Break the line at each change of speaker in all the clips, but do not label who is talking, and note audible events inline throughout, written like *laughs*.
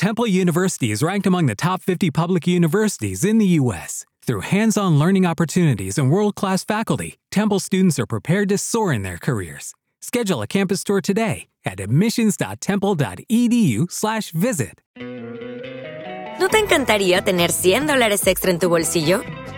Temple University is ranked among the top 50 public universities in the U.S. Through hands on learning opportunities and world class faculty, Temple students are prepared to soar in their careers. Schedule a campus tour today at admissions.temple.edu/slash visit.
¿No te encantaría tener 100 dólares extra en tu bolsillo?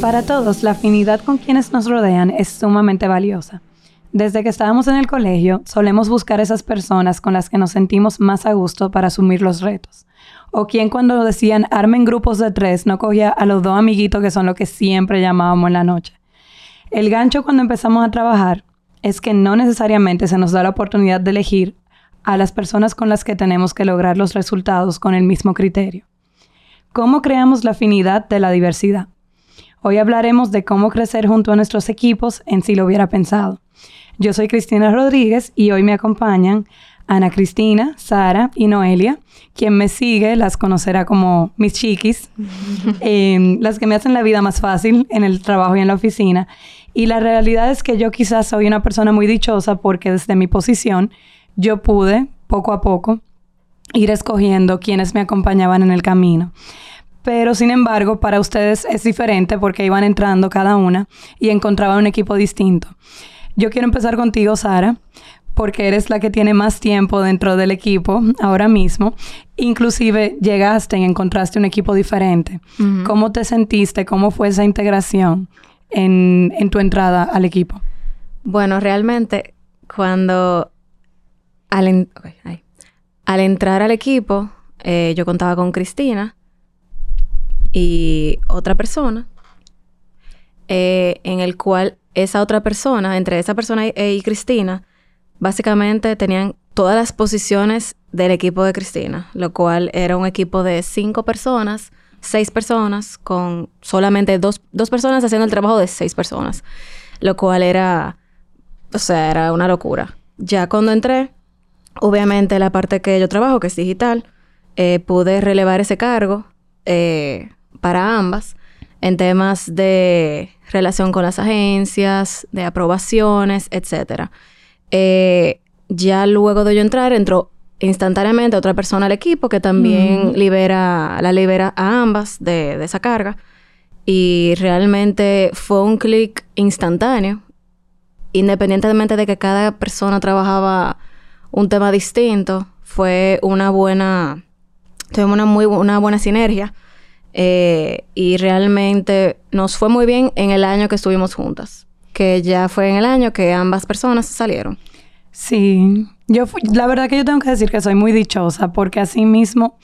Para todos, la afinidad con quienes nos rodean es sumamente valiosa. Desde que estábamos en el colegio, solemos buscar esas personas con las que nos sentimos más a gusto para asumir los retos. O quien cuando decían armen grupos de tres no cogía a los dos amiguitos que son lo que siempre llamábamos en la noche. El gancho cuando empezamos a trabajar es que no necesariamente se nos da la oportunidad de elegir a las personas con las que tenemos que lograr los resultados con el mismo criterio. ¿Cómo creamos la afinidad de la diversidad? Hoy hablaremos de cómo crecer junto a nuestros equipos en si lo hubiera pensado. Yo soy Cristina Rodríguez y hoy me acompañan Ana Cristina, Sara y Noelia. Quien me sigue las conocerá como mis chiquis, *laughs* em, las que me hacen la vida más fácil en el trabajo y en la oficina. Y la realidad es que yo quizás soy una persona muy dichosa porque desde mi posición yo pude, poco a poco, ir escogiendo quienes me acompañaban en el camino pero sin embargo para ustedes es diferente porque iban entrando cada una y encontraban un equipo distinto. Yo quiero empezar contigo, Sara, porque eres la que tiene más tiempo dentro del equipo ahora mismo. Inclusive llegaste y encontraste un equipo diferente. ¿Cómo te sentiste? ¿Cómo fue esa integración en, tu entrada al equipo?
Bueno, realmente cuando al, al entrar al equipo, eh, yo contaba con Cristina y otra persona, eh, en el cual esa otra persona, entre esa persona y, Cristina, básicamente tenían todas las posiciones del equipo de Cristina, lo cual era un equipo de cinco personas, seis personas, con solamente dos, dos personas haciendo el trabajo de seis personas, lo cual era, o sea, era una locura. Ya cuando entré, obviamente la parte que yo trabajo, que es digital, eh, pude relevar ese cargo. Eh, para ambas en temas de relación con las agencias, de aprobaciones, etc. Eh, ya luego de yo entrar, entró instantáneamente otra persona al equipo que también libera, la libera a ambas de, de esa carga. Y realmente fue un clic instantáneo, independientemente de que cada persona trabajaba un tema distinto, fue una buena, tuvimos una muy una buena sinergia eh, y realmente nos fue muy bien en el año que estuvimos juntas, que ya fue en el año que ambas personas salieron.
Sí, yo la verdad que yo tengo que decir que soy muy dichosa porque así mismo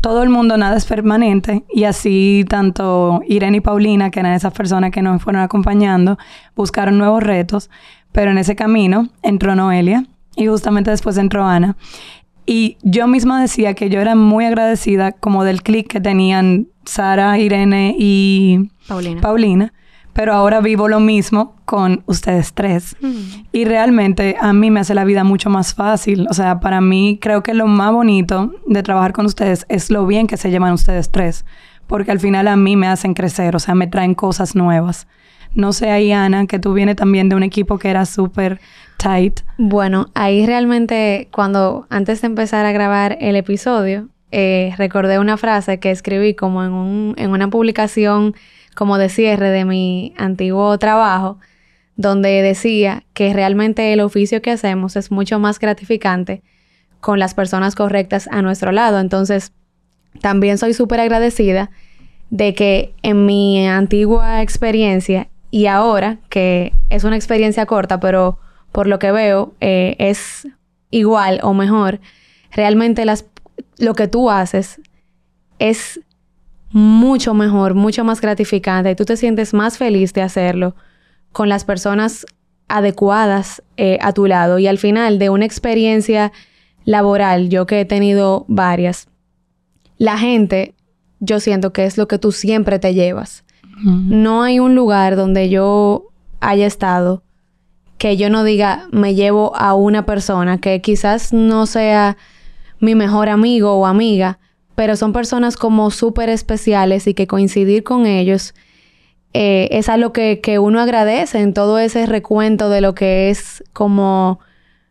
todo el mundo nada es permanente y así tanto Irene y Paulina, que eran esas personas que nos fueron acompañando, buscaron nuevos retos, pero en ese camino entró Noelia y justamente después entró Ana. Y yo misma decía que yo era muy agradecida como del clic que tenían Sara, Irene y Paulina. Pero ahora vivo lo mismo con ustedes tres. Mm. Y realmente a mí me hace la vida mucho más fácil. O sea, para mí creo que lo más bonito de trabajar con ustedes es lo bien que se llevan ustedes tres. Porque al final a mí me hacen crecer, o sea, me traen cosas nuevas. No sé ahí, Ana, que tú vienes también de un equipo que era súper tight.
Bueno, ahí realmente cuando antes de empezar a grabar el episodio, eh, recordé una frase que escribí como en, un, en una publicación como de cierre de mi antiguo trabajo, donde decía que realmente el oficio que hacemos es mucho más gratificante con las personas correctas a nuestro lado. Entonces, también soy súper agradecida de que en mi antigua experiencia y ahora, que es una experiencia corta, pero por lo que veo eh, es igual o mejor, realmente las, lo que tú haces es mucho mejor, mucho más gratificante y tú te sientes más feliz de hacerlo con las personas adecuadas eh, a tu lado. Y al final de una experiencia laboral, yo que he tenido varias, la gente, yo siento que es lo que tú siempre te llevas. No hay un lugar donde yo haya estado que yo no diga me llevo a una persona que quizás no sea mi mejor amigo o amiga, pero son personas como súper especiales y que coincidir con ellos eh, es algo que, que uno agradece en todo ese recuento de lo que es como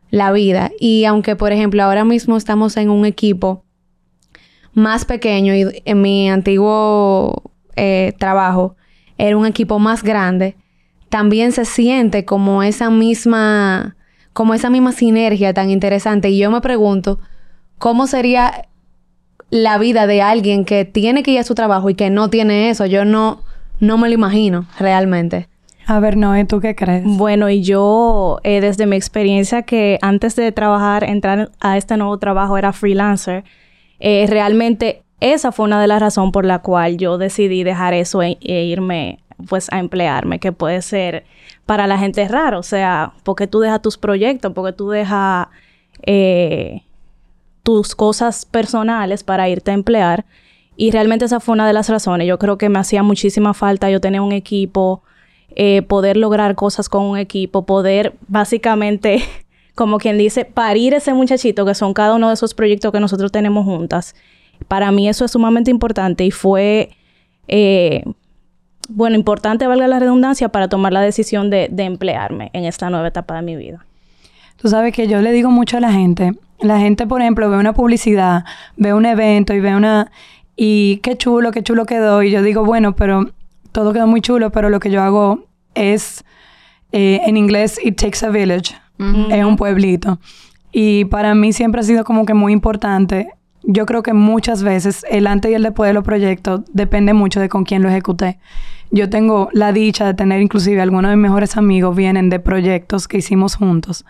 la vida. Y aunque, por ejemplo, ahora mismo estamos en un equipo más pequeño y en mi antiguo eh, trabajo era un equipo más grande, también se siente como esa misma, como esa misma sinergia tan interesante. Y yo me pregunto, ¿cómo sería la vida de alguien que tiene que ir a su trabajo y que no tiene eso? Yo no, no me lo imagino realmente.
A ver, Noé, ¿tú qué crees?
Bueno, y yo, eh, desde mi experiencia que antes de trabajar, entrar a este nuevo trabajo era freelancer, eh, realmente esa fue una de las razones por la cual yo decidí dejar eso e, e, irme pues a emplearme, que puede ser para la gente raro, o sea, porque tú dejas tus proyectos, porque tú dejas eh, tus cosas personales para irte a emplear. Y realmente esa fue una de las razones. Yo creo que me hacía muchísima falta yo tener un equipo, eh, poder lograr cosas con un equipo, poder básicamente, *laughs* como quien dice, parir ese muchachito que son cada uno de esos proyectos que nosotros tenemos juntas. Para mí eso es sumamente importante y fue, eh, bueno, importante, valga la redundancia, para tomar la decisión de, de emplearme en esta nueva etapa de mi vida.
Tú sabes que yo le digo mucho a la gente, la gente, por ejemplo, ve una publicidad, ve un evento y ve una... Y qué chulo, qué chulo quedó. Y yo digo, bueno, pero todo quedó muy chulo, pero lo que yo hago es, eh, en inglés, it takes a village. Es un pueblito. Y para mí siempre ha sido como que muy importante. Yo creo que muchas veces el antes y el después de los proyectos depende mucho de con quién lo ejecuté. Yo tengo la dicha de tener inclusive algunos de mis mejores amigos vienen de proyectos que hicimos juntos.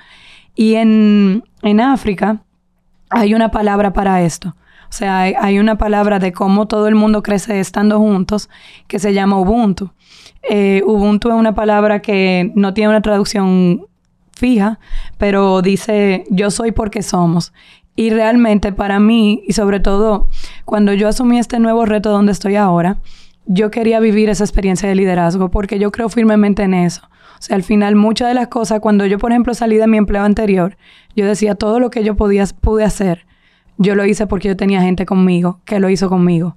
Y en, en África hay una palabra para esto. O sea, hay, una palabra de cómo todo el mundo crece estando juntos que se llama Ubuntu. Eh, Ubuntu es una palabra que no tiene una traducción fija, pero dice yo soy porque somos. Y realmente para mí, y sobre todo cuando yo asumí este nuevo reto donde estoy ahora, yo quería vivir esa experiencia de liderazgo porque yo creo firmemente en eso. O sea, al final muchas de las cosas, cuando yo por ejemplo salí de mi empleo anterior, yo decía todo lo que yo podía, pude hacer yo lo hice porque yo tenía gente conmigo que lo hizo conmigo.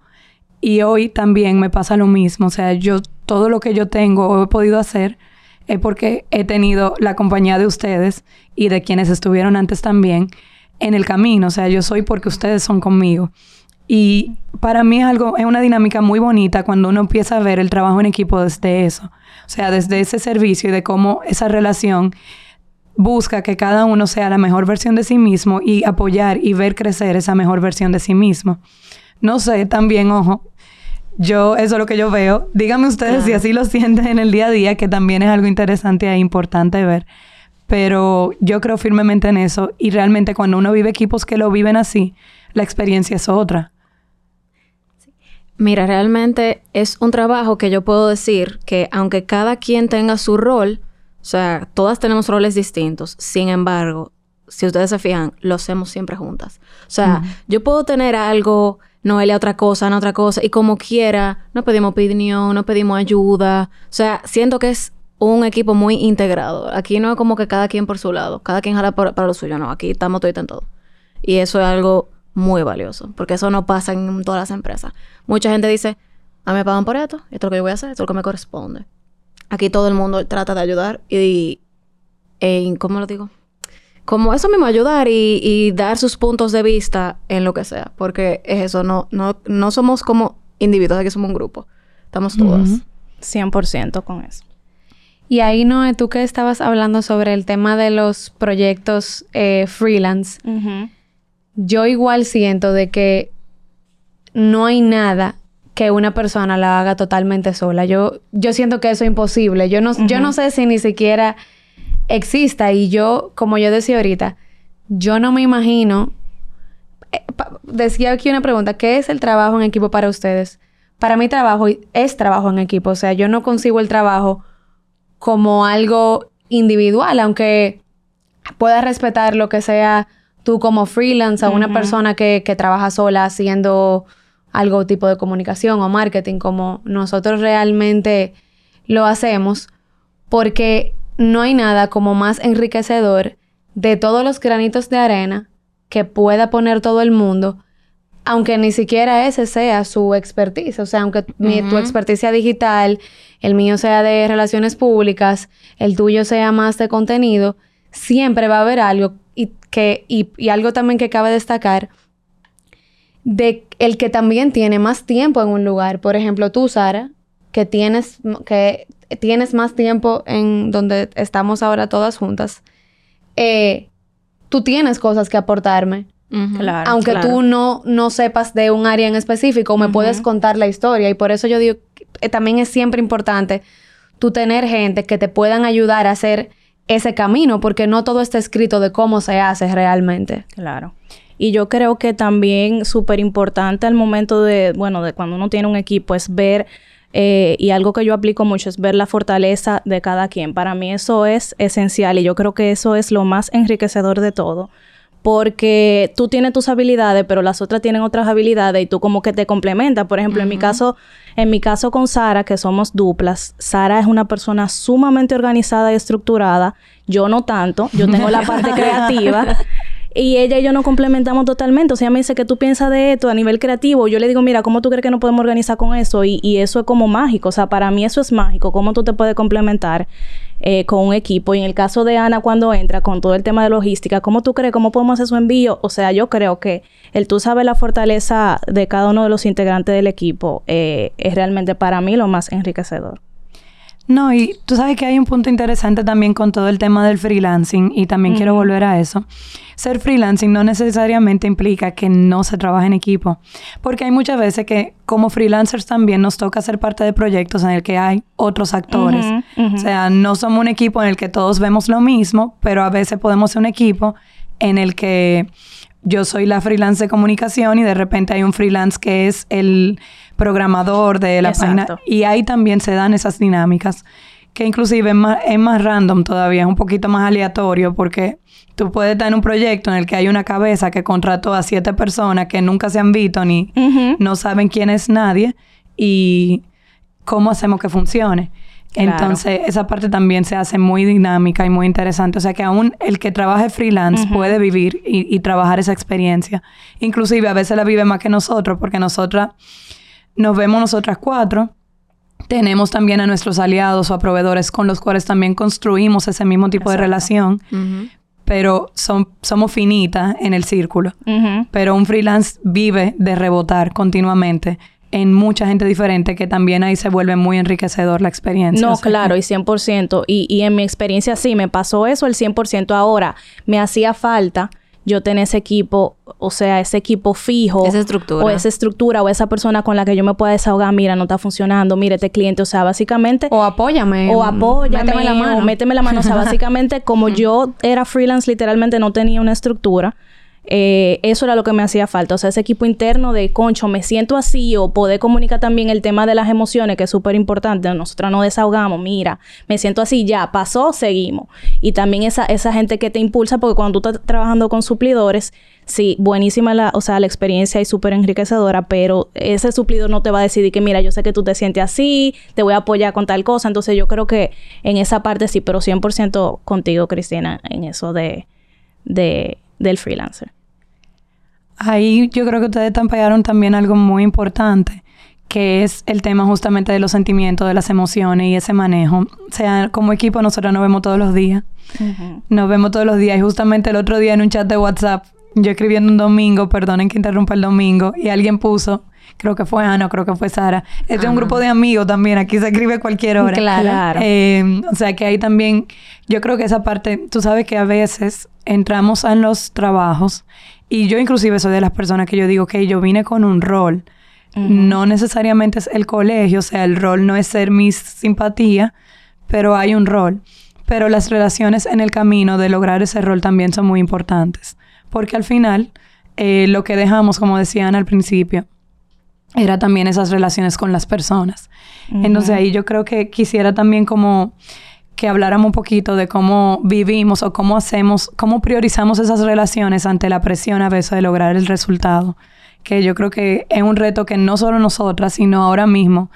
Y hoy también me pasa lo mismo. O sea, yo todo lo que yo tengo o he podido hacer es porque he tenido la compañía de ustedes y de quienes estuvieron antes también en el camino. O sea, yo soy porque ustedes son conmigo. Y para mí es algo, es una dinámica muy bonita cuando uno empieza a ver el trabajo en equipo desde eso. O sea, desde ese servicio y de cómo esa relación busca que cada uno sea la mejor versión de sí mismo y apoyar y ver crecer esa mejor versión de sí mismo. No sé, también, ojo, yo, eso es lo que yo veo. Díganme ustedes si así lo sienten en el día a día, que también es algo interesante e importante ver. Pero yo creo firmemente en eso y realmente cuando uno vive equipos que lo viven así, la experiencia es otra.
Mira, realmente es un trabajo que yo puedo decir que aunque cada quien tenga su rol, o sea, todas tenemos roles distintos. Sin embargo, si ustedes se fijan, lo hacemos siempre juntas. O sea, yo puedo tener algo, Noelia otra cosa, no otra cosa, y como quiera, no pedimos opinión, no pedimos ayuda. O sea, siento que es un equipo muy integrado. Aquí no es como que cada quien por su lado, cada quien jala para, lo suyo, no. Aquí estamos todos en todo. Y eso es algo muy valioso, porque eso no pasa en todas las empresas. Mucha gente dice, a mí me pagan por esto, esto es lo que yo voy a hacer, esto es lo que me corresponde. Aquí todo el mundo trata de ayudar y, ¿cómo lo digo? Como eso mismo, ayudar y, dar sus puntos de vista en lo que sea. Porque es eso, no, no, no somos como individuos, aquí somos un grupo. Estamos todas.
100% con eso.
Y ahí, Noé, tú que estabas hablando sobre el tema de los proyectos eh, freelance, yo igual siento de que no hay nada que una persona la haga totalmente sola. Yo, yo siento que eso es imposible. Yo no, yo no sé si ni siquiera exista. Y yo, como yo decía ahorita, yo no me imagino. Eh, decía aquí una pregunta: ¿qué es el trabajo en equipo para ustedes? Para mí, trabajo es trabajo en equipo. O sea, yo no consigo el trabajo como algo individual, aunque puedas respetar lo que sea tú como freelance a una persona que, que trabaja sola haciendo algo tipo de comunicación o marketing, como nosotros realmente lo hacemos, porque no hay nada como más enriquecedor de todos los granitos de arena que pueda poner todo el mundo, aunque ni siquiera ese sea su expertise. O sea, aunque tu experticia digital, el mío sea de relaciones públicas, el tuyo sea más de contenido, siempre va a haber algo y, que, y, algo también que cabe destacar de el que también tiene más tiempo en un lugar. Por ejemplo, tú, Sara, que tienes, que tienes más tiempo en donde estamos ahora todas juntas, eh, tú tienes cosas que aportarme. Claro, Aunque tú no, no sepas de un área en específico, me puedes contar la historia. Y por eso yo digo que también es siempre importante tú tener gente que te puedan ayudar a hacer ese camino, porque no todo está escrito de cómo se hace realmente.
Claro. Y yo creo que también súper importante al momento de, bueno, de cuando uno tiene un equipo es ver, eh, y algo que yo aplico mucho es ver la fortaleza de cada quien. Para mí eso es esencial y yo creo que eso es lo más enriquecedor de todo porque tú tienes tus habilidades, pero las otras tienen otras habilidades y tú como que te complementas. Por ejemplo, en mi caso, en mi caso con Sara, que somos duplas, Sara es una persona sumamente organizada y estructurada. Yo no tanto, yo tengo la parte *laughs* creativa. Y ella y yo nos complementamos totalmente. O sea, ella me dice que tú piensas de esto a nivel creativo. Yo le digo, mira, ¿cómo tú crees que nos podemos organizar con eso? Y, y eso es como mágico. O sea, para mí eso es mágico. ¿Cómo tú te puedes complementar eh, con un equipo? Y en el caso de Ana, cuando entra con todo el tema de logística, ¿cómo tú crees? ¿Cómo podemos hacer su envío? O sea, yo creo que el tú sabes la fortaleza de cada uno de los integrantes del equipo eh, es realmente para mí lo más enriquecedor.
No, y tú sabes que hay un punto interesante también con todo el tema del freelancing y también quiero volver a eso. Ser freelancing no necesariamente implica que no se trabaje en equipo, porque hay muchas veces que como freelancers también nos toca ser parte de proyectos en el que hay otros actores. O sea, no somos un equipo en el que todos vemos lo mismo, pero a veces podemos ser un equipo en el que yo soy la freelance de comunicación y de repente hay un freelance que es el programador de la página. Y ahí también se dan esas dinámicas, que inclusive es más, es más random todavía, es un poquito más aleatorio porque tú puedes estar en un proyecto en el que hay una cabeza que contrató a siete personas que nunca se han visto ni no saben quién es nadie y cómo hacemos que funcione. Entonces, esa parte también se hace muy dinámica y muy interesante. O sea, que aún el que trabaje freelance puede vivir y, y, trabajar esa experiencia. Inclusive, a veces la vive más que nosotros, porque nosotras nos vemos nosotras cuatro. Tenemos también a nuestros aliados o a proveedores con los cuales también construimos ese mismo tipo de relación. Pero son, somos finitas en el círculo. Pero un freelance vive de rebotar continuamente en mucha gente diferente que también ahí se vuelve muy enriquecedor la experiencia.
No, claro, y 100%. Y, y en mi experiencia sí, me pasó eso el 100%. Ahora, me hacía falta yo tener ese equipo, o sea, ese equipo fijo.
Esa estructura.
O esa estructura, o esa persona con la que yo me pueda desahogar, mira, no está funcionando, mire, este cliente, o sea, básicamente...
O apóyame.
O apóyame. Méteme la mano. O méteme la mano. O sea, *laughs* básicamente, como yo era freelance, literalmente no tenía una estructura. Eh, eso era lo que me hacía falta. O sea, ese equipo interno de concho, me siento así, o poder comunicar también el tema de las emociones, que es súper importante. Nosotras nos desahogamos, mira, me siento así, ya, pasó, seguimos. Y también esa, esa gente que te impulsa, porque cuando tú estás trabajando con suplidores, sí, buenísima la, o sea, la experiencia y súper enriquecedora, pero ese suplidor no te va a decidir que, mira, yo sé que tú te sientes así, te voy a apoyar con tal cosa. Entonces, yo creo que en esa parte sí, pero 100% contigo, Cristina, en eso de, de del freelancer.
Ahí yo creo que ustedes tamparon también algo muy importante, que es el tema justamente de los sentimientos, de las emociones y ese manejo. O sea, como equipo nosotros nos vemos todos los días. Nos vemos todos los días. Y justamente el otro día en un chat de WhatsApp, yo escribiendo un domingo, perdonen que interrumpa el domingo, y alguien puso, creo que fue Ana, creo que fue Sara. Es de un grupo de amigos también, aquí se escribe cualquier hora.
Claro.
Eh, o sea que ahí también, yo creo que esa parte, tú sabes que a veces entramos en los trabajos y yo inclusive soy de las personas que yo digo que yo vine con un rol. No necesariamente es el colegio, o sea, el rol no es ser mi simpatía, pero hay un rol. Pero las relaciones en el camino de lograr ese rol también son muy importantes. Porque al final, eh, lo que dejamos, como decían al principio, era también esas relaciones con las personas. Entonces ahí yo creo que quisiera también como que habláramos un poquito de cómo vivimos o cómo hacemos, cómo priorizamos esas relaciones ante la presión a veces de lograr el resultado. Que yo creo que es un reto que no solo nosotras, sino ahora mismo,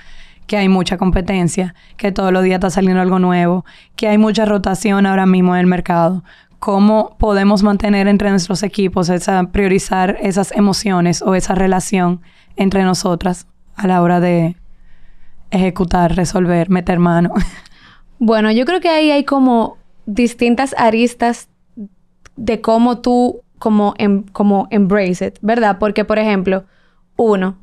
que hay mucha competencia, que todos los días está saliendo algo nuevo, que hay mucha rotación ahora mismo en el mercado. ¿Cómo podemos mantener entre nuestros equipos esa, priorizar esas emociones o esa relación entre nosotras a la hora de ejecutar, resolver, meter mano? *laughs*
Bueno, yo creo que ahí hay como distintas aristas de cómo tú como, em, como embrace it, ¿verdad? Porque, por ejemplo, uno,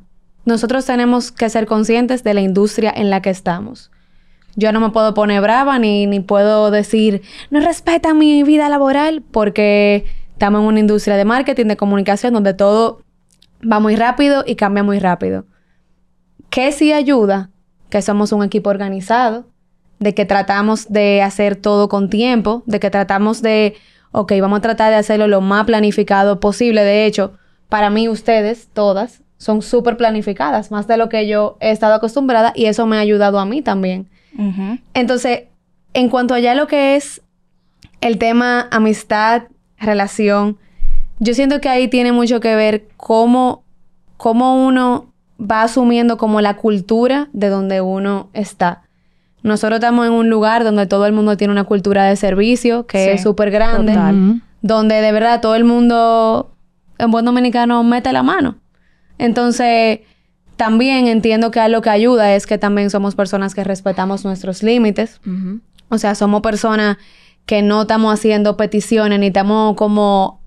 nosotros tenemos que ser conscientes de la industria en la que estamos. Yo no me puedo poner brava ni, ni puedo decir, no respeta mi vida laboral porque estamos en una industria de marketing, de comunicación, donde todo va muy rápido y cambia muy rápido. ¿Qué sí ayuda? Que somos un equipo organizado, de que tratamos de hacer todo con tiempo, de que tratamos de, ok, vamos a tratar de hacerlo lo más planificado posible. De hecho, para mí ustedes, todas, son súper planificadas, más de lo que yo he estado acostumbrada y eso me ha ayudado a mí también. Entonces, en cuanto a ya lo que es el tema amistad, relación, yo siento que ahí tiene mucho que ver cómo, cómo uno va asumiendo como la cultura de donde uno está. Nosotros estamos en un lugar donde todo el mundo tiene una cultura de servicio que es súper grande, donde de verdad todo el mundo en buen dominicano mete la mano. Entonces, también entiendo que lo que ayuda es que también somos personas que respetamos nuestros límites. O sea, somos personas que no estamos haciendo peticiones ni estamos como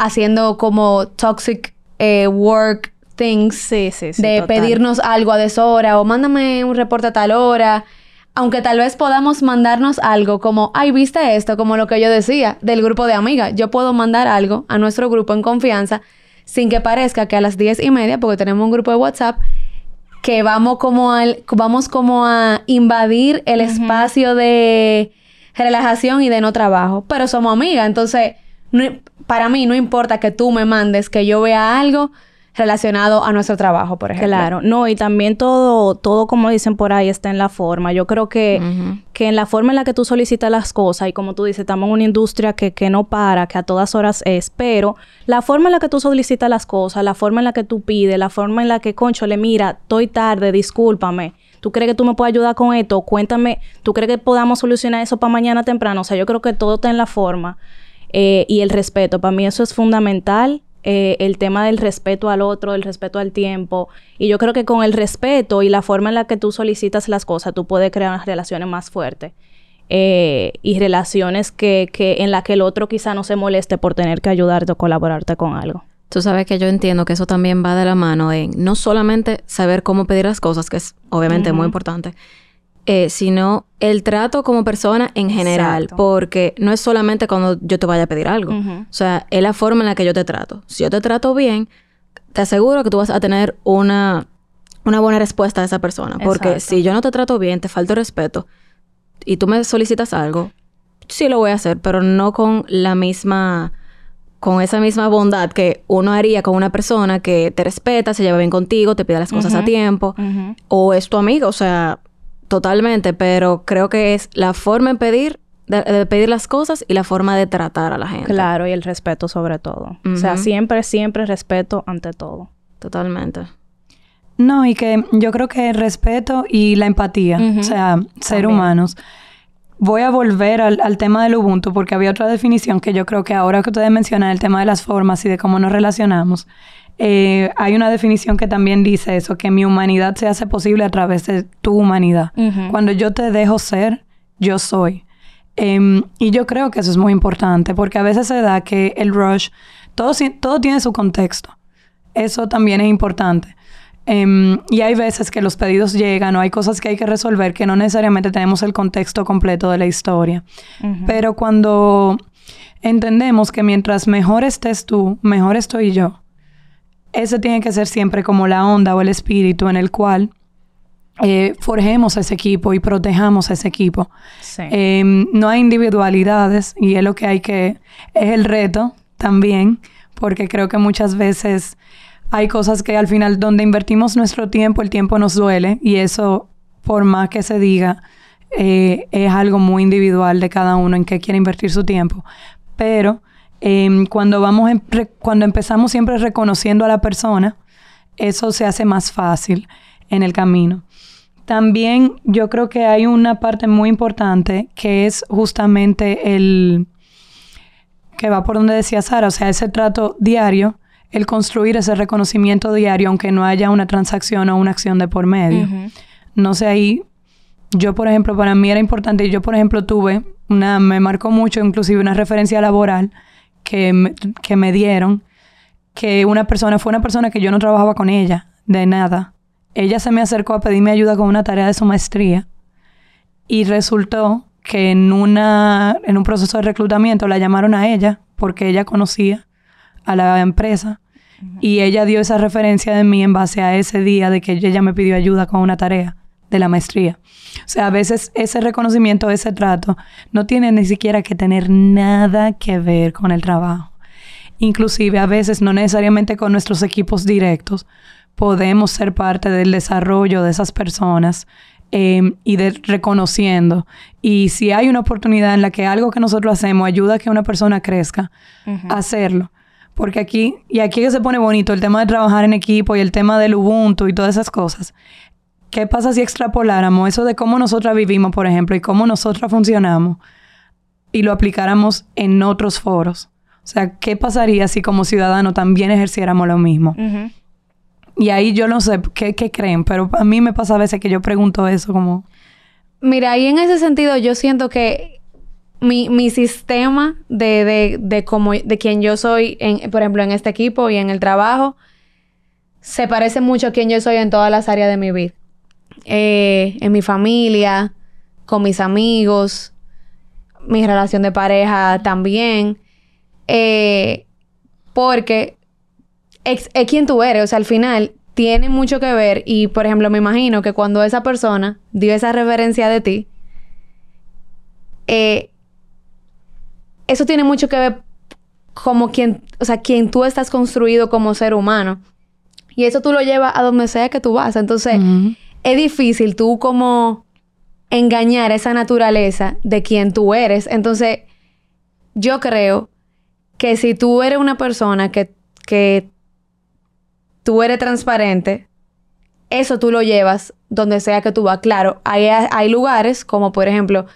haciendo como toxic eh, work things de pedirnos algo a deshora o mándame un reporte a tal hora. Aunque tal vez podamos mandarnos algo como, ay, viste esto, como lo que yo decía del grupo de amigas. Yo puedo mandar algo a nuestro grupo en confianza sin que parezca que a las diez y media, porque tenemos un grupo de WhatsApp, que vamos como, al, vamos como a invadir el espacio de relajación y de no trabajo. Pero somos amigas, entonces para mí no importa que tú me mandes que yo vea algo relacionado a nuestro trabajo, por ejemplo.
Claro, no, y también todo, todo como dicen por ahí está en la forma. Yo creo que, que en la forma en la que tú solicitas las cosas, y como tú dices, estamos en una industria que, que no para, que a todas horas es, pero la forma en la que tú solicitas las cosas, la forma en la que tú pides, la forma en la que, concho, le mira, estoy tarde, discúlpame. ¿Tú crees que tú me puedes ayudar con esto? Cuéntame, ¿tú crees que podamos solucionar eso para mañana temprano? O sea, yo creo que todo está en la forma eh, y el respeto. Para mí eso es fundamental eh, el tema del respeto al otro, el respeto al tiempo. Y yo creo que con el respeto y la forma en la que tú solicitas las cosas, tú puedes crear unas relaciones más fuertes. Eh, y relaciones que, que en las que el otro quizá no se moleste por tener que ayudarte o colaborarte con algo.
Tú sabes que yo entiendo que eso también va de la mano en no solamente saber cómo pedir las cosas, que es obviamente muy importante, eh, sino el trato como persona en general, porque no es solamente cuando yo te vaya a pedir algo, o sea, es la forma en la que yo te trato. Si yo te trato bien, te aseguro que tú vas a tener una, una buena respuesta a esa persona, porque si yo no te trato bien, te falta respeto y tú me solicitas algo, sí lo voy a hacer, pero no con la misma con esa misma bondad que uno haría con una persona que te respeta, se lleva bien contigo, te pide las cosas a tiempo, o es tu amigo, o sea, Totalmente, pero creo que es la forma de pedir, de, pedir las cosas y la forma de tratar a la gente.
Claro, y el respeto sobre todo. O sea, siempre, siempre respeto ante todo.
Totalmente.
No, y que yo creo que el respeto y la empatía, o sea, ser humanos. Voy a volver al, al, tema del Ubuntu porque había otra definición que yo creo que ahora que ustedes mencionan el tema de las formas y de cómo nos relacionamos, eh, hay una definición que también dice eso, que mi humanidad se hace posible a través de tu humanidad. Cuando yo te dejo ser, yo soy. Em, y yo creo que eso es muy importante, porque a veces se da que el rush, todo, todo tiene su contexto. Eso también es importante. Em, y hay veces que los pedidos llegan o hay cosas que hay que resolver que no necesariamente tenemos el contexto completo de la historia. Pero cuando entendemos que mientras mejor estés tú, mejor estoy yo, ese tiene que ser siempre como la onda o el espíritu en el cual eh, forjemos ese equipo y protejamos ese equipo. Em, no hay individualidades y es lo que hay que, es el reto también, porque creo que muchas veces hay cosas que al final donde invertimos nuestro tiempo, el tiempo nos duele y eso, por más que se diga, eh, es algo muy individual de cada uno en qué quiere invertir su tiempo. Pero em, cuando, vamos cuando empezamos siempre reconociendo a la persona, eso se hace más fácil en el camino. También yo creo que hay una parte muy importante que es justamente el que va por donde decía Sara, o sea, ese trato diario, el construir ese reconocimiento diario, aunque no haya una transacción o una acción de por medio. No sé, ahí, yo por ejemplo, para mí era importante, yo por ejemplo tuve una, me marcó mucho inclusive una referencia laboral que que me dieron, que una persona, fue una persona que yo no trabajaba con ella, de nada. Ella se me acercó a pedirme ayuda con una tarea de su maestría y resultó que en, una, en un proceso de reclutamiento la llamaron a ella porque ella conocía a la empresa y ella dio esa referencia de mí en base a ese día de que ella me pidió ayuda con una tarea de la maestría. O sea, a veces ese reconocimiento, ese trato, no tiene ni siquiera que tener nada que ver con el trabajo. Inclusive a veces no necesariamente con nuestros equipos directos, podemos ser parte del desarrollo de esas personas em, y de reconociendo. Y si hay una oportunidad en la que algo que nosotros hacemos ayuda a que una persona crezca, hacerlo. Porque aquí, y aquí que se pone bonito el tema de trabajar en equipo y el tema del Ubuntu y todas esas cosas. ¿Qué pasa si extrapoláramos eso de cómo nosotras vivimos, por ejemplo, y cómo nosotras funcionamos y lo aplicáramos en otros foros? O sea, ¿qué pasaría si como ciudadano también ejerciéramos lo mismo? Y ahí yo no sé qué, creen, pero a mí me pasa a veces que yo pregunto eso como...
Mira, ahí en ese sentido yo siento que mi, sistema de, de, de, como, de quien yo soy, en, por ejemplo, en este equipo y en el trabajo, se parece mucho a quien yo soy en todas las áreas de mi vida. Eh, en mi familia, con mis amigos, mi relación de pareja también. Eh, porque es, quien tú eres. O sea, al final tiene mucho que ver. Y, por ejemplo, me imagino que cuando esa persona dio esa referencia de ti, eh, eso tiene mucho que ver como quien, o sea, quien tú estás construido como ser humano. Y eso tú lo llevas a donde sea que tú vas. Entonces, es difícil tú como engañar esa naturaleza de quien tú eres. Entonces, yo creo que si tú eres una persona que, que tú eres transparente, eso tú lo llevas donde sea que tú vas. Claro, hay, hay lugares como por ejemplo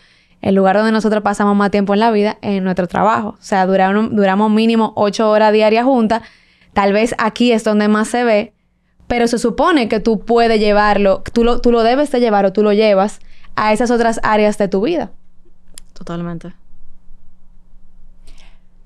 el lugar donde nosotros pasamos más tiempo en la vida, en nuestro trabajo. O sea, duramos, duramos mínimo ocho horas diarias juntas. Tal vez aquí es donde más se ve, pero se supone que tú puedes llevarlo, tú lo, tú lo debes de llevar o tú lo llevas a esas otras áreas de tu vida.
Totalmente.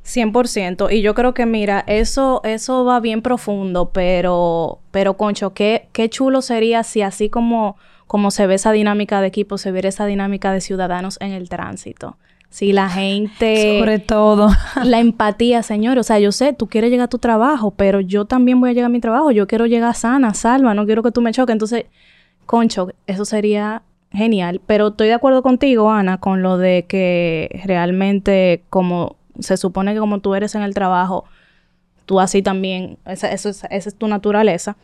100%. Y yo creo que, mira, eso, eso va bien profundo, pero, pero Concho, qué, qué chulo sería si así como, como se ve esa dinámica de equipo, se viera esa dinámica de ciudadanos en el tránsito. Si la gente...
Sobre todo.
la empatía, señor. O sea, yo sé, tú quieres llegar a tu trabajo, pero yo también voy a llegar a mi trabajo. Yo quiero llegar sana, salva, no quiero que tú me choques. Entonces, Concho, eso sería genial. Pero estoy de acuerdo contigo, Ana, con lo de que realmente como se supone que como tú eres en el trabajo, tú así también, esa, eso esa es tu naturaleza.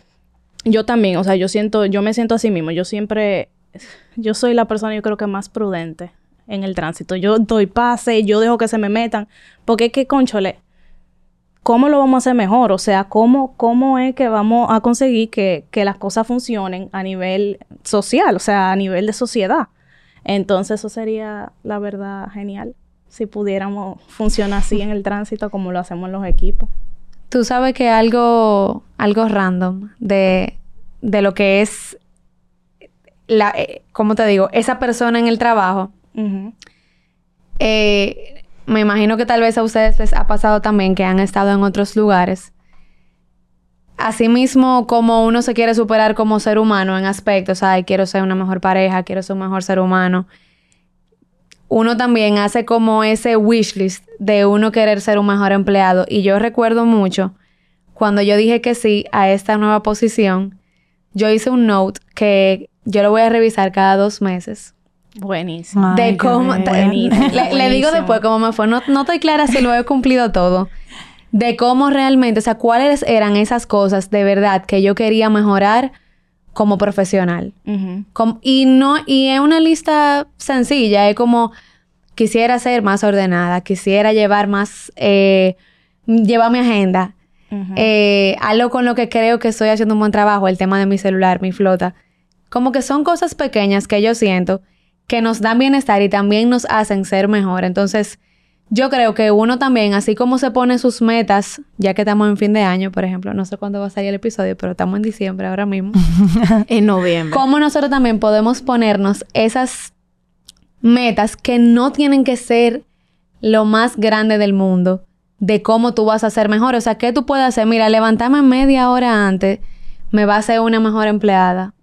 Yo también, o sea, yo siento, yo me siento así mismo. Yo siempre, yo soy la persona, yo creo que más prudente en el tránsito. Yo doy pase, yo dejo que se me metan, porque es que, conchole, ¿cómo lo vamos a hacer mejor? O sea, ¿cómo, cómo es que vamos a conseguir que, que las cosas funcionen a nivel social, o sea, a nivel de sociedad? Entonces, eso sería, la verdad, genial si pudiéramos funcionar así en el tránsito como lo hacemos los equipos.
Tú sabes que algo, algo random de, de lo que es, la, eh, ¿cómo te digo? Esa persona en el trabajo. Eh, me imagino que tal vez a ustedes les ha pasado también que han estado en otros lugares. Asimismo, como uno se quiere superar como ser humano en aspectos, ay, quiero ser una mejor pareja, quiero ser un mejor ser humano uno también hace como ese wishlist de uno querer ser un mejor empleado. Y yo recuerdo mucho cuando yo dije que sí a esta nueva posición, yo hice un note que yo lo voy a revisar cada dos meses.
Buenísimo.
De cómo. Le, digo después cómo me fue. No, no estoy clara si lo he cumplido todo. De cómo realmente, o sea, cuáles eran esas cosas de verdad que yo quería mejorar como profesional. y no, y es una lista sencilla, es como quisiera ser más ordenada, quisiera llevar más, eh, llevar mi agenda. Eh, algo con lo que creo que estoy haciendo un buen trabajo, el tema de mi celular, mi flota. Como que son cosas pequeñas que yo siento que nos dan bienestar y también nos hacen ser mejor. Entonces, yo creo que uno también, así como se pone sus metas, ya que estamos en fin de año, por ejemplo, no sé cuándo va a salir el episodio, pero estamos en diciembre ahora mismo. *laughs*
en noviembre.
Como nosotros también podemos ponernos esas metas que no tienen que ser lo más grande del mundo de cómo tú vas a ser mejor. O sea, ¿qué tú puedes hacer? Mira, levantarme media hora antes me va a hacer una mejor empleada.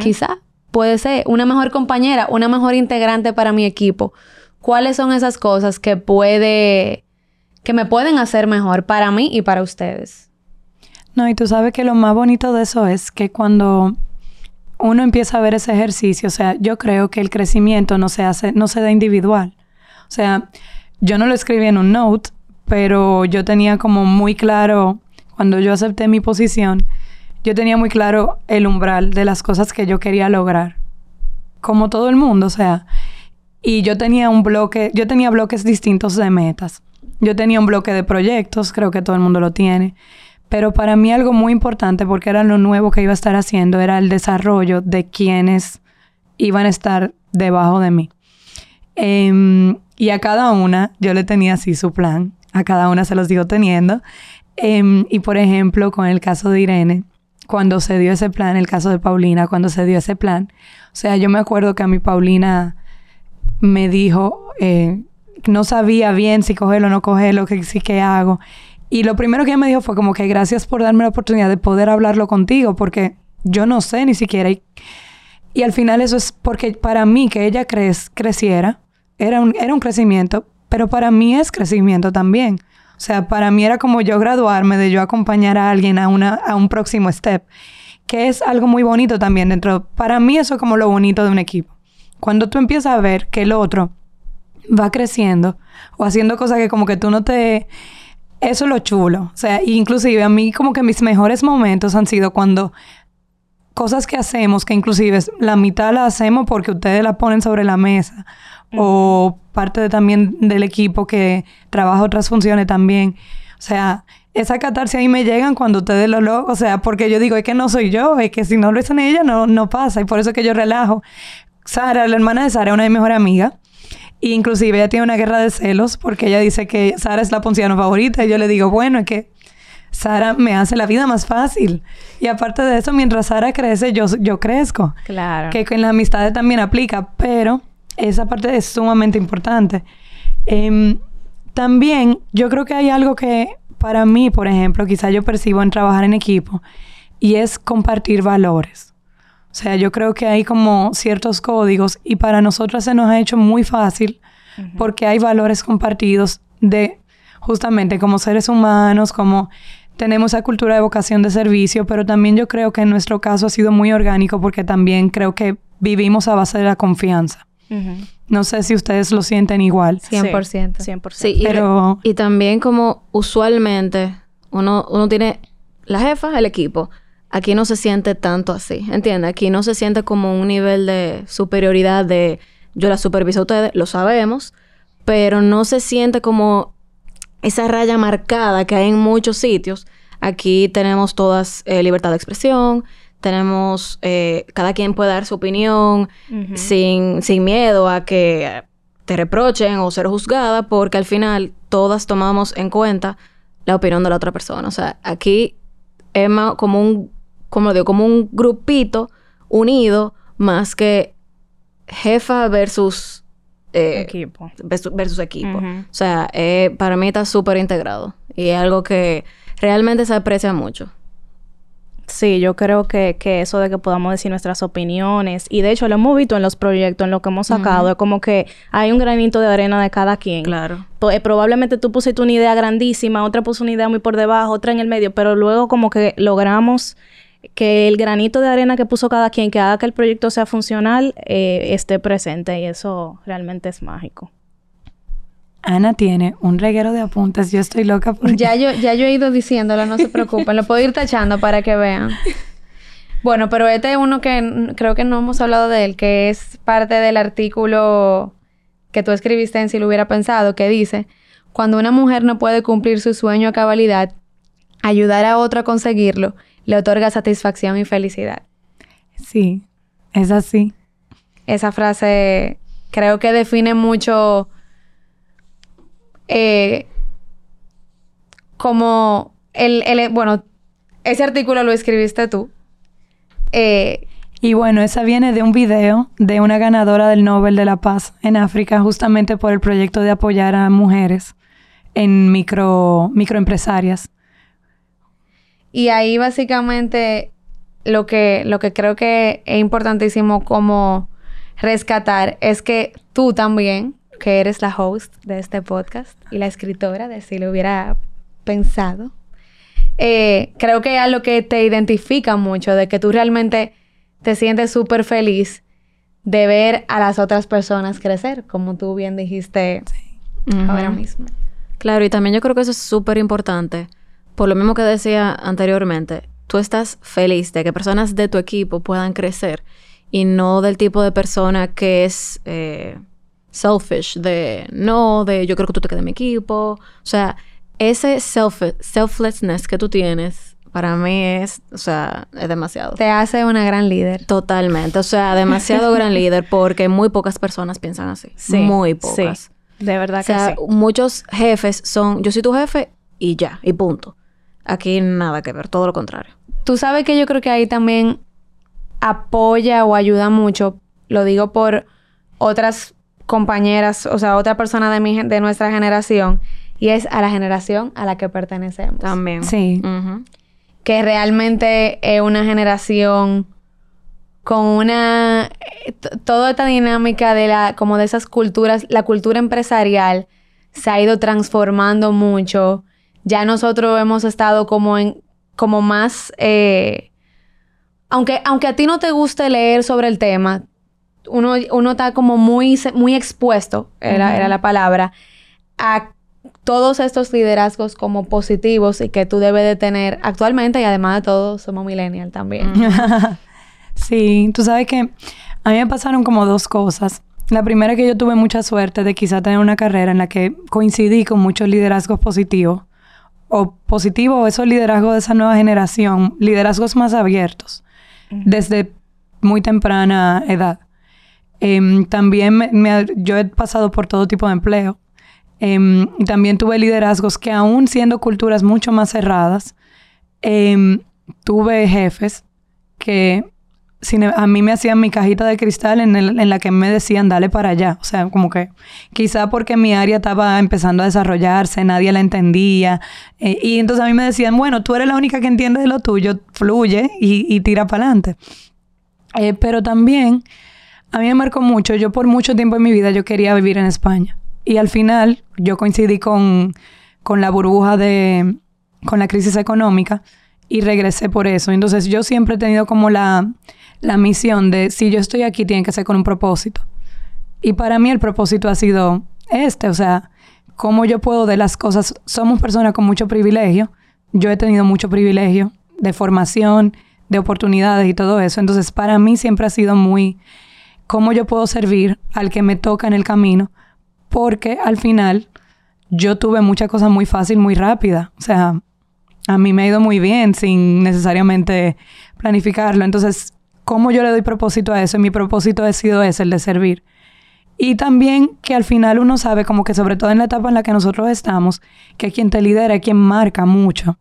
Quizá puede ser una mejor compañera, una mejor integrante para mi equipo cuáles son esas cosas que puede que me pueden hacer mejor para mí y para ustedes.
No, y tú sabes que lo más bonito de eso es que cuando uno empieza a ver ese ejercicio, o sea, yo creo que el crecimiento no se hace, no se da individual. O sea, yo no lo escribí en un note, pero yo tenía como muy claro, cuando yo acepté mi posición, yo tenía muy claro el umbral de las cosas que yo quería lograr. Como todo el mundo, o sea, y yo tenía un bloque, yo tenía bloques distintos de metas. Yo tenía un bloque de proyectos, creo que todo el mundo lo tiene. Pero para mí algo muy importante, porque era lo nuevo que iba a estar haciendo, era el desarrollo de quienes iban a estar debajo de mí. Em, y a cada una yo le tenía así su plan. A cada una se los digo teniendo. Em, y por ejemplo, con el caso de Irene, cuando se dio ese plan, el caso de Paulina, cuando se dio ese plan, o sea, yo me acuerdo que a mi Paulina me dijo, eh, no sabía bien si cogerlo o no cogerlo, que sí hago. Y lo primero que ella me dijo fue como que gracias por darme la oportunidad de poder hablarlo contigo, porque yo no sé ni siquiera. Y, al final eso es porque para mí que ella creciera, era un, era un crecimiento, pero para mí es crecimiento también. O sea, para mí era como yo graduarme, de yo acompañar a alguien a, una, a un próximo step, que es algo muy bonito también dentro. Para mí eso es como lo bonito de un equipo. Cuando tú empiezas a ver que el otro va creciendo o haciendo cosas que como que tú no te... Eso es lo chulo. O sea, inclusive a mí como que mis mejores momentos han sido cuando cosas que hacemos, que inclusive la mitad la hacemos porque ustedes la ponen sobre la mesa o parte también del equipo que trabaja otras funciones también. O sea, esa catarsis ahí me llegan cuando ustedes lo logran. O sea, porque yo digo, es que no soy yo, es que si no lo hacen ella, no, no pasa. Y por eso es que yo relajo. Sara, la hermana de Sara, es una de mis mejores amigas. E inclusive ella tiene una guerra de celos porque ella dice que Sara es la ponciano favorita. Y yo le digo, bueno, es que Sara me hace la vida más fácil. Y aparte de eso, mientras Sara crece, yo, yo crezco.
Claro.
Que en las amistades también aplica, pero esa parte es sumamente importante. Em, también yo creo que hay algo que para mí, por ejemplo, quizá yo percibo en trabajar en equipo y es compartir valores. O sea, yo creo que hay como ciertos códigos y para nosotros se nos ha hecho muy fácil porque hay valores compartidos de justamente como seres humanos, como tenemos esa cultura de vocación de servicio, pero también yo creo que en nuestro caso ha sido muy orgánico porque también creo que vivimos a base de la confianza. No sé si ustedes lo sienten igual.
100%.
100%. Sí, pero... Y, también como usualmente uno, uno tiene la jefa, el equipo. Aquí no se siente tanto así, ¿entiendes? Aquí no se siente como un nivel de superioridad de yo la superviso a ustedes, lo sabemos, pero no se siente como esa raya marcada que hay en muchos sitios. Aquí tenemos todas eh, libertad de expresión, tenemos, eh, cada quien puede dar su opinión sin, sin miedo a que te reprochen o ser juzgada, porque al final todas tomamos en cuenta la opinión de la otra persona. O sea, aquí es como un como digo, como un grupito unido más que jefa versus
eh, equipo.
Versus, equipo. O sea, eh, para mí está súper integrado y es algo que realmente se aprecia mucho.
Sí, yo creo que, que, eso de que podamos decir nuestras opiniones, y de hecho lo hemos visto en los proyectos, en lo que hemos sacado, es como que hay un granito de arena de cada quien.
Claro.
Eh, probablemente tú pusiste una idea grandísima, otra puso una idea muy por debajo, otra en el medio, pero luego como que logramos que el granito de arena que puso cada quien que haga que el proyecto sea funcional eh, esté presente y eso realmente es mágico.
Ana tiene un reguero de apuntes, yo estoy loca por
ya yo ya yo he ido diciéndolo, no se preocupen, lo puedo ir tachando para que vean. Bueno, pero este es uno que creo que no hemos hablado de él, que es parte del artículo que tú escribiste en Si lo hubiera pensado, que dice, cuando una mujer no puede cumplir su sueño a cabalidad, ayudar a otro a conseguirlo le otorga satisfacción y felicidad.
Sí, es así.
Esa frase creo que define mucho eh, como el, el, bueno, ese artículo lo escribiste tú.
Eh, y bueno, esa viene de un video de una ganadora del Nobel de la Paz en África, justamente por el proyecto de apoyar a mujeres en micro, microempresarias.
Y ahí básicamente lo que, lo que creo que es importantísimo como rescatar es que tú también, que eres la host de este podcast y la escritora de si lo hubiera pensado, eh, creo que es lo que te identifica mucho, de que tú realmente te sientes súper feliz de ver a las otras personas crecer, como tú bien dijiste ahora mismo.
Claro, y también yo creo que eso es súper importante. Por lo mismo que decía anteriormente, tú estás feliz de que personas de tu equipo puedan crecer y no del tipo de persona que es eh, selfish, de no, de yo creo que tú te quedes en mi equipo. O sea, ese self selflessness que tú tienes, para mí es, o sea, es demasiado.
Te hace una gran líder.
Totalmente. O sea, demasiado gran *laughs* líder porque muy pocas personas piensan así. Sí, muy pocas.
de verdad que
o sea, muchos jefes son, yo soy tu jefe y ya, y punto. Aquí nada que ver, todo lo contrario.
Tú sabes que yo creo que ahí también apoya o ayuda mucho, lo digo por otras compañeras, o sea, otra persona de, mi, de nuestra generación, y es a la generación a la que pertenecemos.
También.
Sí.
Que realmente es una generación con una toda esta dinámica de la como de esas culturas, la cultura empresarial se ha ido transformando mucho. Ya nosotros hemos estado como en como más eh, aunque aunque a ti no te guste leer sobre el tema, uno, uno está como muy muy expuesto, era, era la palabra, a todos estos liderazgos como positivos y que tú debes de tener actualmente y además de todo somos millennial también. *laughs*
sí, tú sabes que a mí me pasaron como dos cosas. La primera es que yo tuve mucha suerte de quizá tener una carrera en la que coincidí con muchos liderazgos positivos o positivos o esos liderazgos de esa nueva generación, liderazgos más abiertos desde muy temprana edad. Em, también me, yo he pasado por todo tipo de empleo. Em, y también tuve liderazgos que aún siendo culturas mucho más cerradas, em, tuve jefes que a mí me hacían mi cajita de cristal en, la que me decían, dale para allá. O sea, como que quizá porque mi área estaba empezando a desarrollarse, nadie la entendía. Eh, y entonces a mí me decían, bueno, tú eres la única que entiende de lo tuyo, fluye y, tira para adelante. Eh, pero también a mí me marcó mucho, yo por mucho tiempo en mi vida yo quería vivir en España. Y al final yo coincidí con, con la burbuja de, con la crisis económica y regresé por eso. Entonces yo siempre he tenido como la, la misión de si yo estoy aquí tiene que ser con un propósito. Y para mí el propósito ha sido este, o sea, cómo yo puedo de las cosas, somos personas con mucho privilegio, yo he tenido mucho privilegio de formación, de oportunidades y todo eso. Entonces para mí siempre ha sido muy cómo yo puedo servir al que me toca en el camino porque al final yo tuve muchas cosas muy fácil, muy rápida. O sea, a mí me ha ido muy bien sin necesariamente planificarlo. Entonces, ¿cómo yo le doy propósito a eso? mi propósito ha sido ese, el de servir. Y también que al final uno sabe, como que sobre todo en la etapa en la que nosotros estamos, que quien te lidera es quien marca mucho.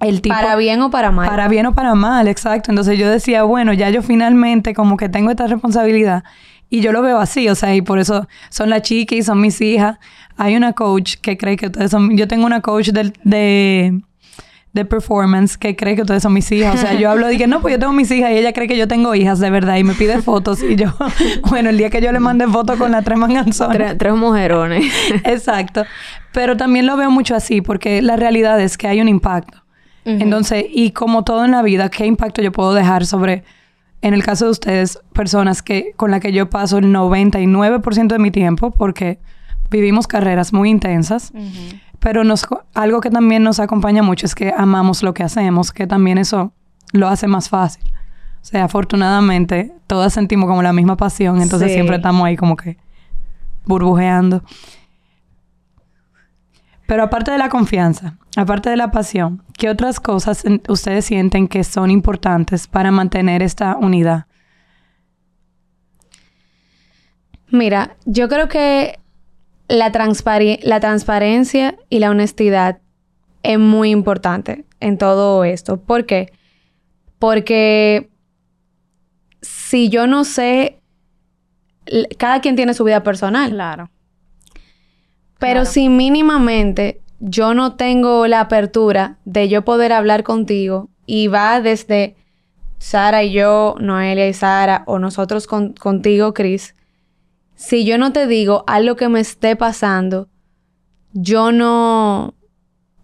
El tipo, para bien o para mal.
Para bien o para mal, exacto. Entonces yo decía, bueno, ya yo finalmente como que tengo esta responsabilidad y yo lo veo así, o sea, y por eso son las chiquis, son mis hijas. Hay una coach que cree que ustedes son... Yo tengo una coach de, de, de performance que cree que ustedes son mis hijas. O sea, yo hablo de que no, pues yo tengo mis hijas y ella cree que yo tengo hijas de verdad y me pide fotos y yo... *laughs* bueno, el día que yo le mande fotos con las tres manganzones.
Tres, tres mujerones. *laughs*
Exacto. Pero también lo veo mucho así porque la realidad es que hay un impacto. Entonces, y como todo en la vida, ¿qué impacto yo puedo dejar sobre en el caso de ustedes, personas que, con las que yo paso el 99% de mi tiempo, porque vivimos carreras muy intensas, pero nos, algo que también nos acompaña mucho es que amamos lo que hacemos, que también eso lo hace más fácil. O sea, afortunadamente, todas sentimos como la misma pasión, entonces
Sí.
siempre estamos ahí como que burbujeando. Pero aparte de la confianza, aparte de la pasión, ¿qué otras cosas ustedes sienten que son importantes para mantener esta unidad?
Mira, yo creo que la, transpare- la transparencia y la honestidad es muy importante en todo esto. ¿Por qué? Porque si yo no sé, cada quien tiene su vida personal.
Claro.
Pero
Claro.
si mínimamente yo no tengo la apertura de yo poder hablar contigo y va desde Sara y yo, Noelia y Sara, o nosotros con- contigo, Chris, si yo no te digo algo que me esté pasando, yo no,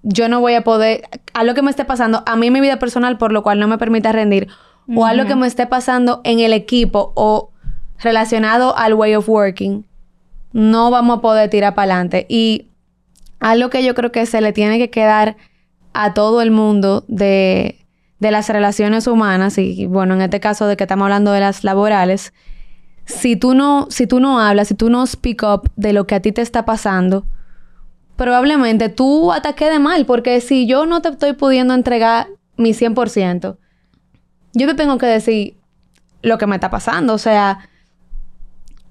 yo no voy a poder, algo que me esté pasando a mí en mi vida personal, por lo cual no me permita rendir, o algo que me esté pasando en el equipo o relacionado al way of working, no vamos a poder tirar para adelante. Y algo que yo creo que se le tiene que quedar a todo el mundo de, de las relaciones humanas, y bueno, en este caso de que estamos hablando de las laborales, si tú no, si tú no hablas, si tú no speak up de lo que a ti te está pasando, probablemente tú hasta quede mal, porque si yo no te estoy pudiendo entregar mi 100%, yo te tengo que decir lo que me está pasando. O sea,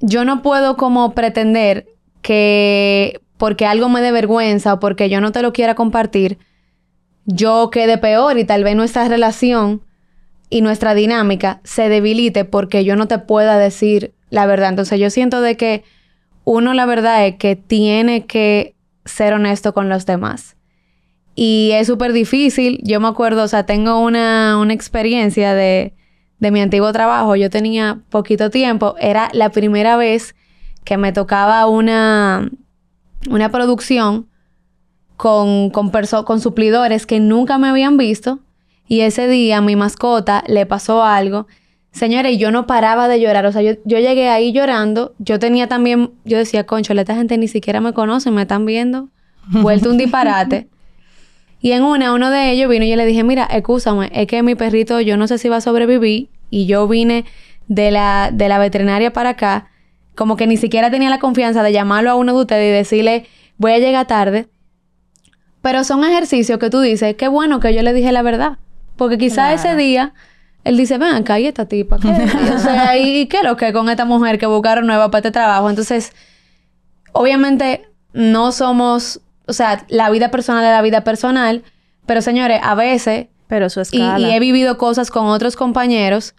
yo no puedo como pretender que porque algo me dé vergüenza o porque yo no te lo quiera compartir, yo quede peor y tal vez nuestra relación y nuestra dinámica se debilite porque yo no te pueda decir la verdad. Entonces yo siento de que uno la verdad es que tiene que ser honesto con los demás. Y es súper difícil. Yo me acuerdo, o sea, tengo una, una experiencia de, de mi antiguo trabajo. Yo tenía poquito tiempo. Era la primera vez que me tocaba una, una producción con, con, con suplidores que nunca me habían visto. Y ese día mi mascota le pasó algo. Señores, yo no paraba de llorar. O sea, yo, yo llegué ahí llorando. Yo tenía también, yo decía, concho, esta gente ni siquiera me conoce, me están viendo. Vuelto un disparate. Y en una, uno de ellos vino y yo le dije, mira, escúchame, es que mi perrito, yo no sé si va a sobrevivir. Y yo vine de la, de la veterinaria para acá. Como que ni siquiera tenía la confianza de llamarlo a uno de ustedes y decirle, voy a llegar tarde. Pero son ejercicios que tú dices, qué bueno que yo le dije la verdad. Porque quizá ese día él dice, ven acá, ¿y esta tipa? ¿Qué? o sea, ¿y *laughs* qué es lo que con esta mujer que buscaron nueva para este trabajo? Entonces, obviamente no somos, o sea, la vida personal es la vida personal, pero señores, a veces,
Pero su
y,
escala.
y he vivido cosas con otros compañeros,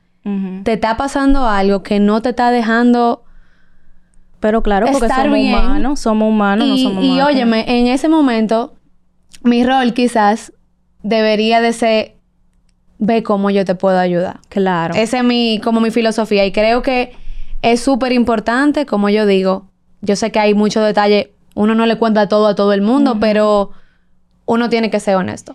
te está pasando algo que no te está dejando
Pero claro, porque
estar
somos
bien.
humanos. Somos humanos, no
y,
somos
y
máquinas.
óyeme, en ese momento, mi rol quizás debería de ser, ve cómo yo te puedo ayudar.
Claro.
Esa es mi, como mi filosofía. Y creo que es súper importante, como yo digo. Yo sé que hay mucho detalle. Uno no le cuenta todo a todo el mundo, pero uno tiene que ser honesto.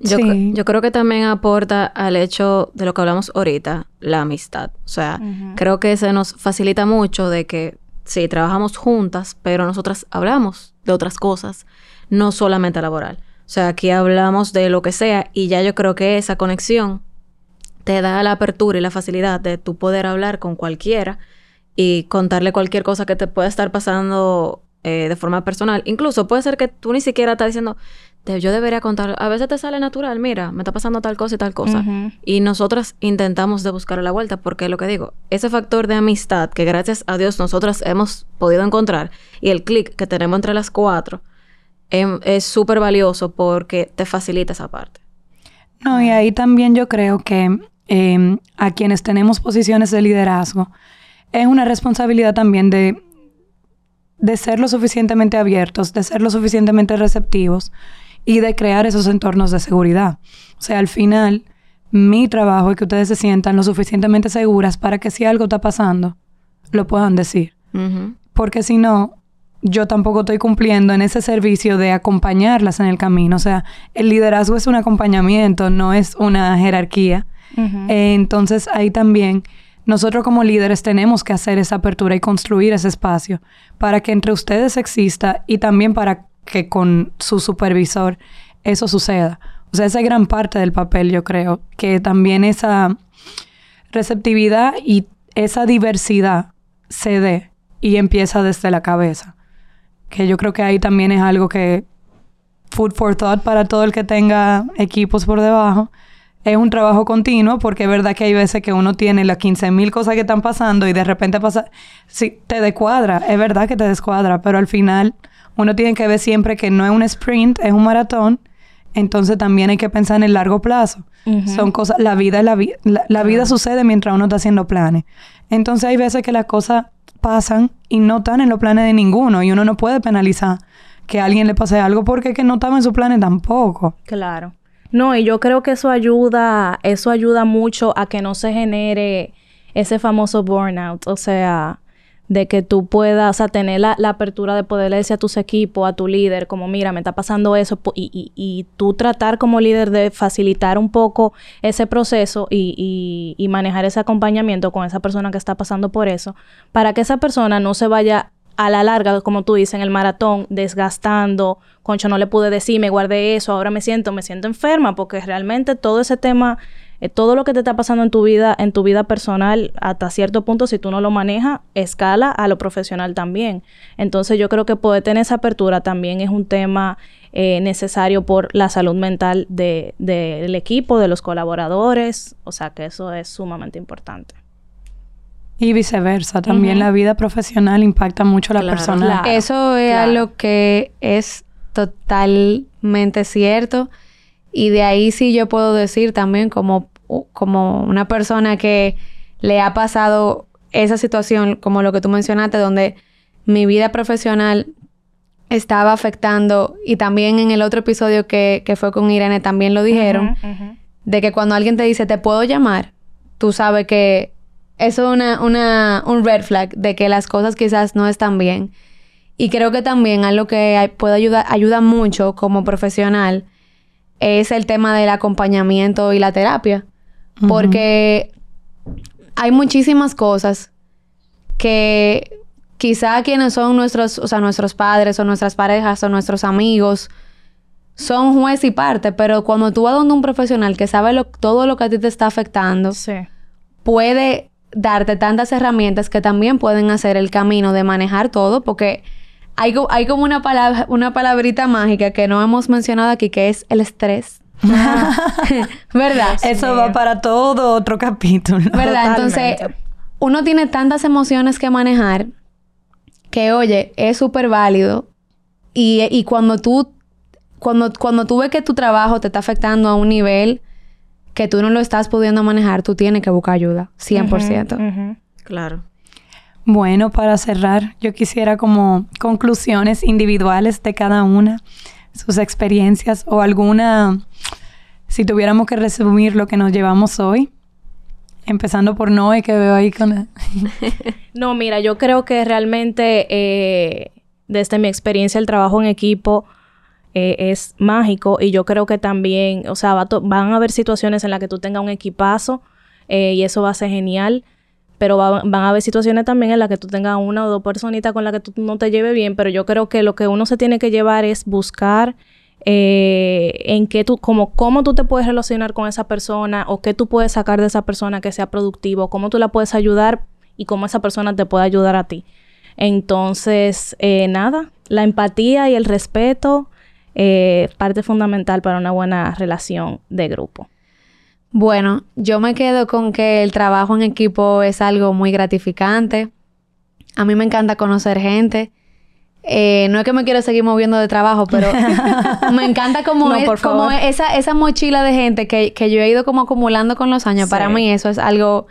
Yo,
Sí.
yo creo que también aporta al hecho de lo que hablamos ahorita, la amistad. O sea, creo que se nos facilita mucho de que sí, trabajamos juntas, pero nosotras hablamos de otras cosas, no solamente laboral. O sea, aquí hablamos de lo que sea y ya yo creo que esa conexión te da la apertura y la facilidad de tú poder hablar con cualquiera y contarle cualquier cosa que te pueda estar pasando eh, de forma personal. Incluso puede ser que tú ni siquiera estás diciendo, "Te- yo debería contar. A veces te sale natural, mira, me está pasando tal cosa y tal cosa. Y nosotras intentamos de buscar la vuelta porque lo que digo, ese factor de amistad que gracias a Dios nosotras hemos podido encontrar y el clic que tenemos entre las cuatro em, es súper valioso porque te facilita esa parte.
No, y ahí también yo creo que eh, a quienes tenemos posiciones de liderazgo es una responsabilidad también de, de ser lo suficientemente abiertos, de ser lo suficientemente receptivos y de crear esos entornos de seguridad. O sea, al final, mi trabajo es que ustedes se sientan lo suficientemente seguras para que si algo está pasando, lo puedan decir. Porque si no, yo tampoco estoy cumpliendo en ese servicio de acompañarlas en el camino. O sea, el liderazgo es un acompañamiento, no es una jerarquía. Eh, entonces ahí también nosotros como líderes tenemos que hacer esa apertura y construir ese espacio para que entre ustedes exista y también para que con su supervisor eso suceda. O sea, esa es gran parte del papel, yo creo, que también esa receptividad y esa diversidad se dé y empieza desde la cabeza. Que yo creo que ahí también es algo que food for thought para todo el que tenga equipos por debajo. Es un trabajo continuo porque es verdad que hay veces que uno tiene las 15.000 cosas que están pasando y de repente pasa, sí, te descuadra, es verdad que te descuadra, pero al final uno tiene que ver siempre que no es un sprint, es un maratón, entonces también hay que pensar en el largo plazo. Son cosas, la vida es la, vida la, vida sucede mientras uno está haciendo planes. Entonces hay veces que las cosas pasan y no están en los planes de ninguno y uno no puede penalizar que a alguien le pase algo porque es que no estaba en su planes tampoco.
Claro. No, y yo creo que eso ayuda, eso ayuda mucho a que no se genere ese famoso burnout. O sea, de que tú puedas, o tener la, apertura de poder decir a tus equipos, a tu líder, como mira, me está pasando eso, y, y, y tú tratar como líder de facilitar un poco ese proceso y, y, manejar ese acompañamiento con esa persona que está pasando por eso, para que esa persona no se vaya a la larga, como tú dices, en el maratón, desgastando, concho, no le pude decir, me guardé eso, ahora me siento, me siento enferma, porque realmente todo ese tema eh, todo lo que te está pasando en tu vida, en tu vida personal, hasta cierto punto, si tú no lo manejas, escala a lo profesional también. Entonces yo creo que poder tener esa apertura también es un tema eh, necesario por la salud mental del equipo, de los colaboradores. O sea que eso es sumamente importante.
Y viceversa, también la vida profesional impacta mucho a la persona.
Eso es algo que es totalmente cierto. Y de ahí sí yo puedo decir también como, como una persona que le ha pasado esa situación, como lo que tú mencionaste, donde mi vida profesional estaba afectando, y también en el otro episodio que, que fue con Irene también lo dijeron, de que cuando alguien te dice, te puedo llamar, tú sabes que eso es una, una, un red flag de que las cosas quizás no están bien. Y creo que también algo que puede ayudar, ayuda mucho como profesional es el tema del acompañamiento y la terapia. Porque hay muchísimas cosas que quizá quienes son nuestros, o sea, nuestros padres o nuestras parejas o nuestros amigos son juez y parte, pero cuando tú vas donde un profesional que sabe todo lo que a ti te está afectando, puede darte tantas herramientas que también pueden hacer el camino de manejar todo, porque hay, hay como una, palabra, una palabrita mágica que no hemos mencionado aquí, que es el estrés. *laughs* ¿Verdad?
Eso va para todo otro capítulo.
¿Verdad? Entonces, uno tiene tantas emociones que manejar que, oye, es súper válido. Y, y, cuando tú, cuando, cuando tú ves que tu trabajo te está afectando a un nivel que tú no lo estás pudiendo manejar, tú tienes que buscar ayuda, 100%.
Claro.
Bueno, para cerrar, yo quisiera como conclusiones individuales de cada una, sus experiencias o alguna, si tuviéramos que resumir lo que nos llevamos hoy, empezando por Noé, que veo ahí con... *laughs*
no, mira, yo creo que realmente eh, desde mi experiencia el trabajo en equipo eh, es mágico y yo creo que también, o sea, van a haber situaciones en las que tú tengas un equipazo eh, y eso va a ser genial pero van a haber situaciones también en las que tú tengas una o dos personitas con las que tú no te lleves bien, pero yo creo que lo que uno se tiene que llevar es buscar eh, en qué tú, como cómo tú te puedes relacionar con esa persona o qué tú puedes sacar de esa persona que sea productivo, cómo tú la puedes ayudar y cómo esa persona te puede ayudar a ti. Entonces, eh, nada, la empatía y el respeto eh, parte fundamental para una buena relación de grupo.
Bueno, yo me quedo con que el trabajo en equipo es algo muy gratificante. A mí me encanta conocer gente. Eh, no es que me quiero seguir moviendo de trabajo, pero *laughs* me encanta como, como esa, esa mochila de gente que, yo he ido como acumulando con los años. Para mí eso es algo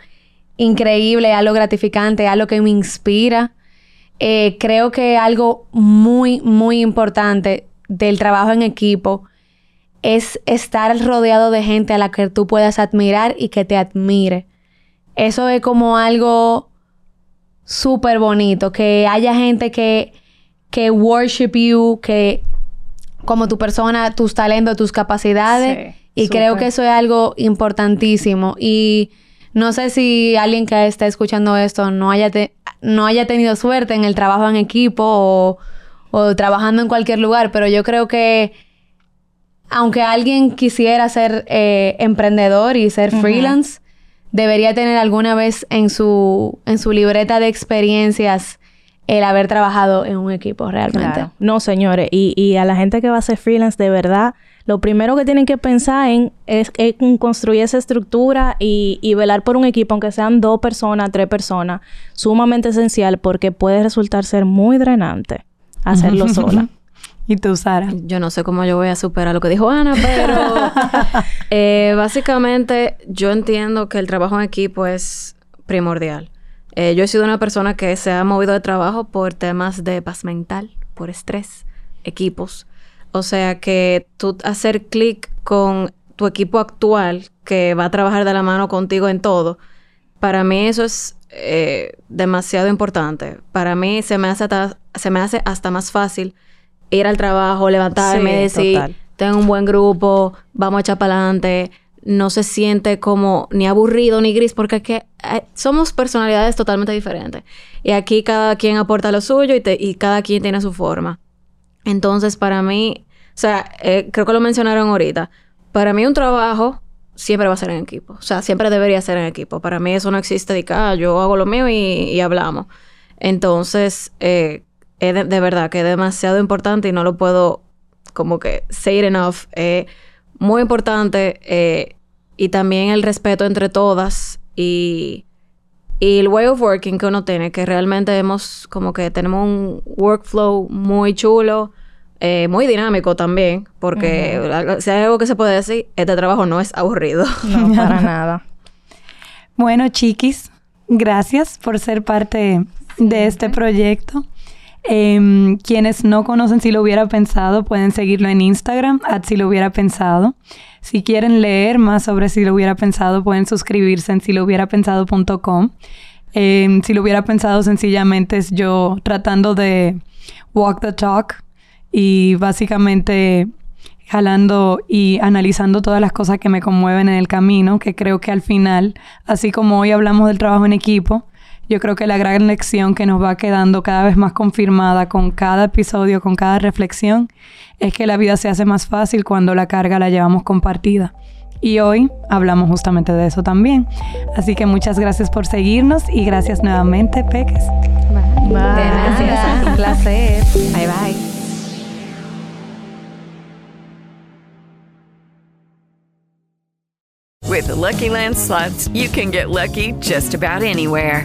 increíble, algo gratificante, algo que me inspira. Eh, creo que algo muy, muy importante del trabajo en equipo es estar rodeado de gente a la que tú puedas admirar y que te admire. Eso es como algo súper bonito, que haya gente que, que worship you, que como tu persona, tus talentos, tus capacidades. y creo que eso es algo importantísimo. Y no sé si alguien que está escuchando esto no haya, no haya tenido suerte en el trabajo en equipo o, o trabajando en cualquier lugar, pero yo creo que aunque alguien quisiera ser eh, emprendedor y ser freelance, debería tener alguna vez en su, en su libreta de experiencias el haber trabajado en un equipo realmente.
No, señores, y, y, a la gente que va a ser freelance, de verdad, lo primero que tienen que pensar en es, construir esa estructura y, y, velar por un equipo, aunque sean dos personas, tres personas, sumamente esencial porque puede resultar ser muy drenante hacerlo *laughs* sola.
¿Y tú, Sara?
Yo no sé cómo yo voy a superar lo que dijo Ana, pero *laughs* eh, básicamente yo entiendo que el trabajo en equipo es primordial. Eh, yo he sido una persona que se ha movido de trabajo por temas de paz mental, por estrés, equipos. O sea que tú hacer clic con tu equipo actual que va a trabajar de la mano contigo en todo, para mí eso es eh, demasiado importante. Para mí se me hace, se me hace hasta más fácil ir al trabajo, levantarme, y decir, tengo un buen grupo, vamos a echar para adelante. No se siente como ni aburrido ni gris, porque es que eh, somos personalidades totalmente diferentes. Y aquí cada quien aporta lo suyo y, y cada quien tiene su forma. Entonces, para mí, o sea, eh, creo que lo mencionaron ahorita. Para mí, un trabajo siempre va a ser en equipo. O sea, siempre debería ser en equipo. Para mí, eso no existe de que ah, yo hago lo mío y, y hablamos. Entonces, eh, es de, verdad que es demasiado importante y no lo puedo como que say it enough. Es muy importante eh, y también el respeto entre todas y, y el way of working que uno tiene, que realmente hemos como que tenemos un workflow muy chulo. Eh, muy dinámico también, porque si hay algo que se puede decir, este trabajo no es aburrido. *laughs*
No, para nada.
Bueno, chiquis, gracias por ser parte de este proyecto. Em, quienes no conocen Si lo hubiera pensado pueden seguirlo en Instagram, at Si lo hubiera pensado. Si quieren leer más sobre Si lo hubiera pensado, pueden suscribirse en si lo hubiera pensado.com. Em, si lo hubiera pensado, sencillamente es yo tratando de walk the talk y básicamente jalando y analizando todas las cosas que me conmueven en el camino, que creo que al final, así como hoy hablamos del trabajo en equipo, yo creo que la gran lección que nos va quedando cada vez más confirmada con cada episodio, con cada reflexión, es que la vida se hace más fácil cuando la carga la llevamos compartida. Y hoy hablamos justamente de eso también. Así que muchas gracias por seguirnos y gracias nuevamente, Peques.
Bye. bye. Gracias. Un placer.
Bye bye.
With the Lucky Land slots, you can get lucky just about anywhere.